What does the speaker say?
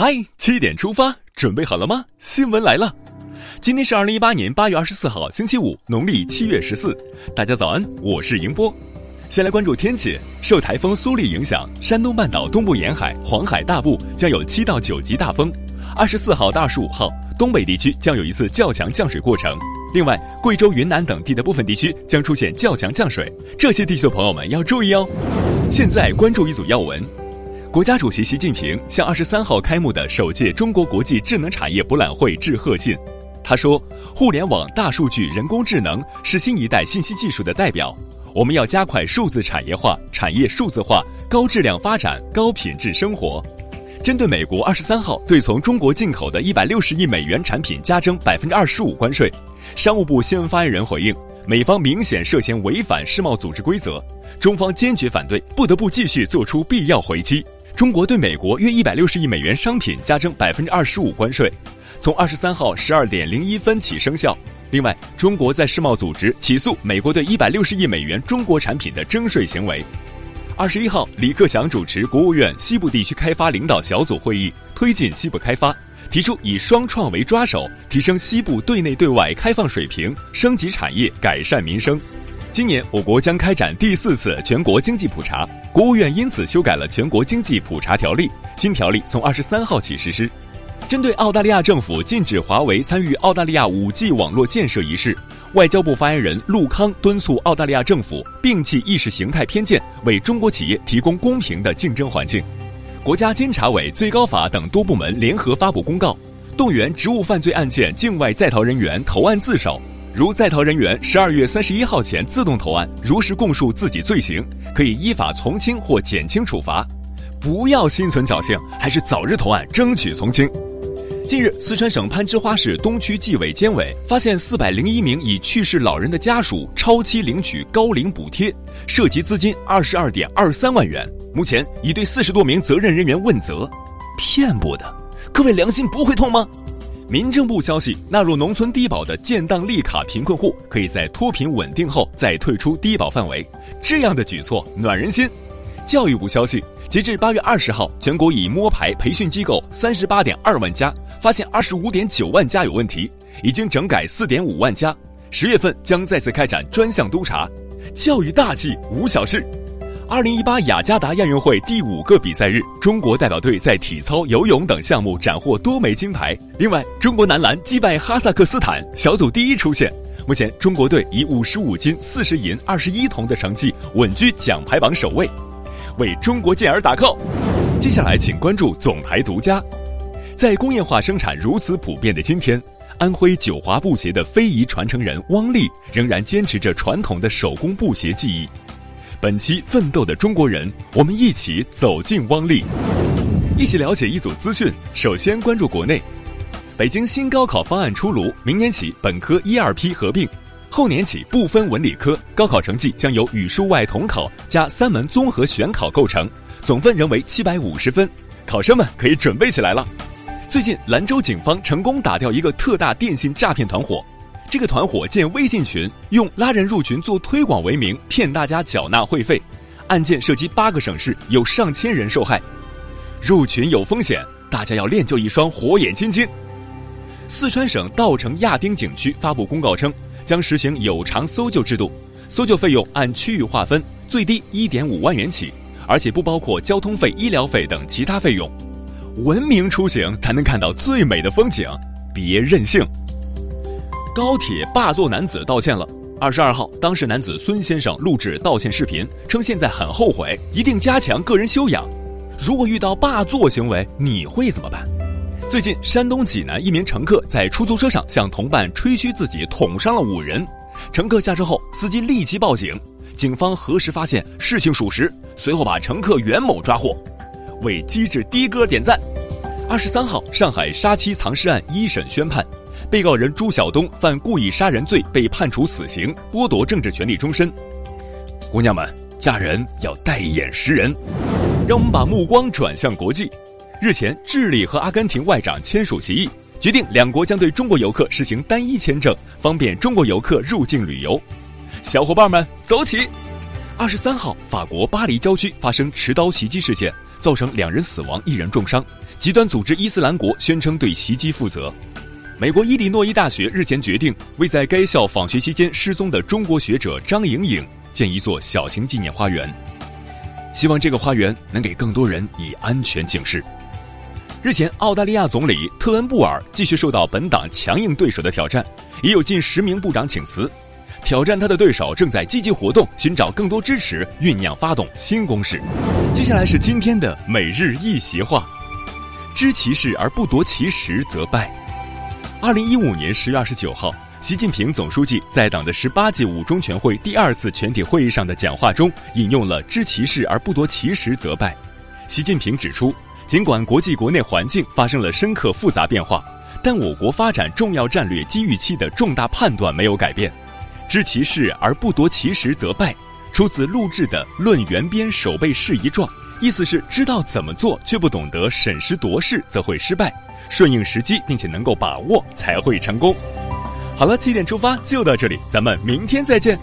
嗨，七点出发，准备好了吗？新闻来了，今天是二零一八年八月二十四号，星期五，农历七月十四。大家早安，我是迎波。先来关注天气，受台风苏力影响，山东半岛东部沿海、黄海大部将有七到九级大风。二十四号到二十五号，东北地区将有一次较强降水过程。另外，贵州、云南等地的部分地区将出现较强降水，这些地区的朋友们要注意哦。现在关注一组要闻。国家主席习近平向二十三号开幕的首届中国国际智能产业博览会致贺信。他说：“互联网、大数据、人工智能是新一代信息技术的代表，我们要加快数字产业化、产业数字化、高质量发展、高品质生活。”针对美国二十三号对从中国进口的一百六十亿美元产品加征百分之二十五关税，商务部新闻发言人回应：“美方明显涉嫌违反世贸组织规则，中方坚决反对，不得不继续做出必要回击。”中国对美国约一百六十亿美元商品加征百分之二十五关税，从二十三号十二点零一分起生效。另外，中国在世贸组织起诉美国对一百六十亿美元中国产品的征税行为。二十一号，李克强主持国务院西部地区开发领导小组会议，推进西部开发，提出以双创为抓手，提升西部对内对外开放水平，升级产业，改善民生。今年我国将开展第四次全国经济普查，国务院因此修改了全国经济普查条例，新条例从二十三号起实施。针对澳大利亚政府禁止华为参与澳大利亚五 G 网络建设一事，外交部发言人陆康敦促澳大利亚政府摒弃意识形态偏见，为中国企业提供公平的竞争环境。国家监察委、最高法等多部门联合发布公告，动员职务犯罪案件境外在逃人员投案自首。如在逃人员十二月三十一号前自动投案，如实供述自己罪行，可以依法从轻或减轻处罚。不要心存侥幸，还是早日投案，争取从轻。近日，四川省攀枝花市东区纪委监委发现四百零一名已去世老人的家属超期领取高龄补贴，涉及资金二十二点二三万元。目前已对四十多名责任人员问责，骗不得，各位良心不会痛吗？民政部消息，纳入农村低保的建档立卡贫困户，可以在脱贫稳定后再退出低保范围。这样的举措暖人心。教育部消息，截至八月二十号，全国已摸排培训机构三十八点二万家，发现二十五点九万家有问题，已经整改四点五万家。十月份将再次开展专项督查。教育大计无小事。二零一八雅加达亚运会第五个比赛日，中国代表队在体操、游泳等项目斩获多枚金牌。另外，中国男篮击败哈萨克斯坦，小组第一出线。目前，中国队以五十五金、四十银、二十一铜的成绩稳居奖牌榜首位，为中国健儿打 call。接下来，请关注总台独家。在工业化生产如此普遍的今天，安徽九华布鞋的非遗传承人汪丽仍然坚持着传统的手工布鞋技艺。本期奋斗的中国人，我们一起走进汪丽，一起了解一组资讯。首先关注国内，北京新高考方案出炉，明年起本科一二批合并，后年起不分文理科，高考成绩将由语数外统考加三门综合选考构成，总分仍为七百五十分，考生们可以准备起来了。最近，兰州警方成功打掉一个特大电信诈骗团伙。这个团伙建微信群，用拉人入群做推广为名，骗大家缴纳会费。案件涉及八个省市，有上千人受害。入群有风险，大家要练就一双火眼金睛。四川省稻城亚丁景区发布公告称，将实行有偿搜救制度，搜救费用按区域划分，最低一点五万元起，而且不包括交通费、医疗费等其他费用。文明出行才能看到最美的风景，别任性。高铁霸座男子道歉了。二十二号，当事男子孙先生录制道歉视频，称现在很后悔，一定加强个人修养。如果遇到霸座行为，你会怎么办？最近，山东济南一名乘客在出租车上向同伴吹嘘自己捅伤了五人，乘客下车后，司机立即报警。警方核实发现事情属实，随后把乘客袁某抓获。为机智的哥点赞。二十三号，上海杀妻藏尸案一审宣判。被告人朱晓东犯故意杀人罪，被判处死刑，剥夺政治权利终身。姑娘们，嫁人要带眼识人。让我们把目光转向国际。日前，智利和阿根廷外长签署协议，决定两国将对中国游客实行单一签证，方便中国游客入境旅游。小伙伴们，走起！二十三号，法国巴黎郊区发生持刀袭击事件，造成两人死亡，一人重伤。极端组织伊斯兰国宣称对袭击负责。美国伊利诺伊大学日前决定为在该校访学期间失踪的中国学者张莹颖建一座小型纪念花园，希望这个花园能给更多人以安全警示。日前，澳大利亚总理特恩布尔继续受到本党强硬对手的挑战，已有近十名部长请辞。挑战他的对手正在积极活动，寻找更多支持，酝酿发动新攻势。接下来是今天的每日一席话：知其事而不夺其时，则败。二零一五年十月二十九号，习近平总书记在党的十八届五中全会第二次全体会议上的讲话中引用了“知其事而不夺其时，则败”。习近平指出，尽管国际国内环境发生了深刻复杂变化，但我国发展重要战略机遇期的重大判断没有改变。知其事而不夺其时，则败。出自陆志的《论援边守备事宜状》，意思是知道怎么做却不懂得审时度势，则会失败；顺应时机并且能够把握，才会成功。好了，七点出发就到这里，咱们明天再见。